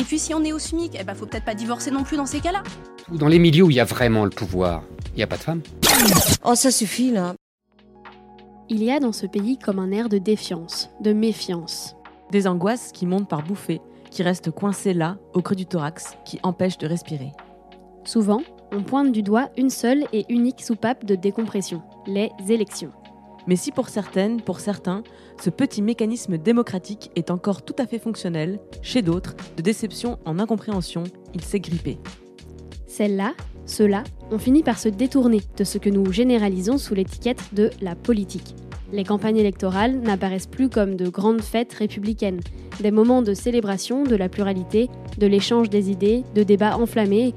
Et puis si on est au SMIC, eh ben faut peut-être pas divorcer non plus dans ces cas-là. Dans les milieux où il y a vraiment le pouvoir, il n'y a pas de femmes. Oh, ça suffit là. Il y a dans ce pays comme un air de défiance, de méfiance. Des angoisses qui montent par bouffées, qui restent coincées là, au creux du thorax, qui empêchent de respirer. Souvent, on pointe du doigt une seule et unique soupape de décompression, les élections. Mais si pour certaines, pour certains, ce petit mécanisme démocratique est encore tout à fait fonctionnel, chez d'autres, de déception en incompréhension, il s'est grippé. Celles-là, ceux-là, ont fini par se détourner de ce que nous généralisons sous l'étiquette de la politique. Les campagnes électorales n'apparaissent plus comme de grandes fêtes républicaines, des moments de célébration de la pluralité, de l'échange des idées, de débats enflammés.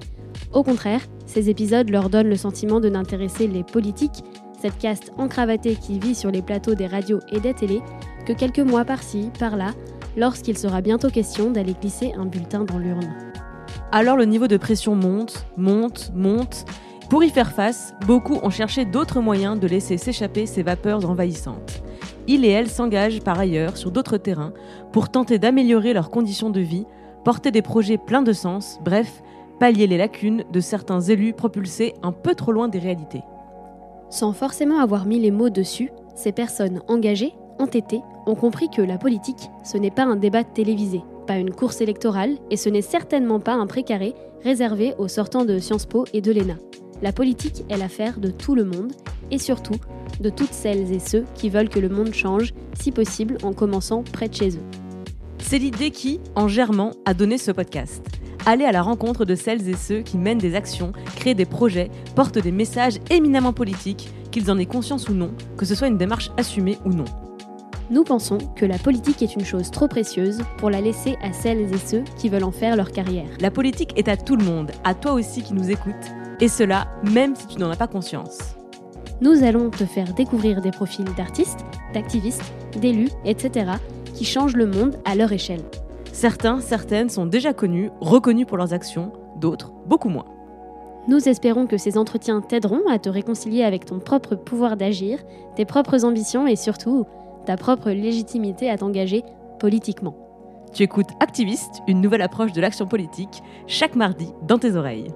Au contraire, ces épisodes leur donnent le sentiment de n'intéresser les politiques, cette caste encravatée qui vit sur les plateaux des radios et des télés, que quelques mois par-ci, par-là, lorsqu'il sera bientôt question d'aller glisser un bulletin dans l'urne. Alors le niveau de pression monte, monte, monte. Pour y faire face, beaucoup ont cherché d'autres moyens de laisser s'échapper ces vapeurs envahissantes. Ils et elles s'engagent par ailleurs sur d'autres terrains pour tenter d'améliorer leurs conditions de vie, porter des projets pleins de sens, bref, pallier les lacunes de certains élus propulsés un peu trop loin des réalités. Sans forcément avoir mis les mots dessus, ces personnes engagées, entêtées, ont compris que la politique, ce n'est pas un débat télévisé, pas une course électorale, et ce n'est certainement pas un précaré réservé aux sortants de Sciences Po et de l'ENA. La politique est l'affaire de tout le monde, et surtout de toutes celles et ceux qui veulent que le monde change, si possible en commençant près de chez eux. C'est l'idée qui, en germant, a donné ce podcast. Aller à la rencontre de celles et ceux qui mènent des actions, créent des projets, portent des messages éminemment politiques, qu'ils en aient conscience ou non, que ce soit une démarche assumée ou non. Nous pensons que la politique est une chose trop précieuse pour la laisser à celles et ceux qui veulent en faire leur carrière. La politique est à tout le monde, à toi aussi qui nous écoutes, et cela même si tu n'en as pas conscience. Nous allons te faire découvrir des profils d'artistes, d'activistes, d'élus, etc., qui changent le monde à leur échelle. Certains, certaines sont déjà connus, reconnus pour leurs actions, d'autres beaucoup moins. Nous espérons que ces entretiens t'aideront à te réconcilier avec ton propre pouvoir d'agir, tes propres ambitions et surtout ta propre légitimité à t'engager politiquement. Tu écoutes Activiste, une nouvelle approche de l'action politique, chaque mardi dans tes oreilles.